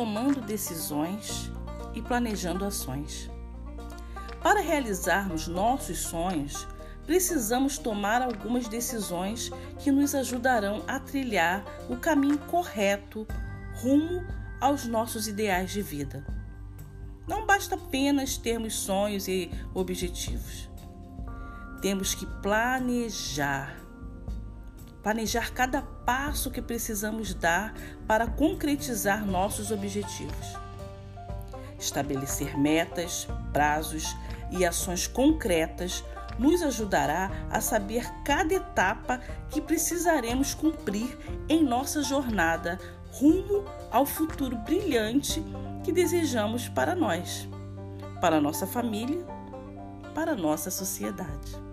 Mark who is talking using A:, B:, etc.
A: tomando decisões e planejando ações. Para realizarmos nossos sonhos, precisamos tomar algumas decisões que nos ajudarão a trilhar o caminho correto rumo aos nossos ideais de vida. Não basta apenas termos sonhos e objetivos. Temos que planejar. Planejar cada passo que precisamos dar para concretizar nossos objetivos. Estabelecer metas, prazos e ações concretas nos ajudará a saber cada etapa que precisaremos cumprir em nossa jornada rumo ao futuro brilhante que desejamos para nós, para nossa família, para nossa sociedade.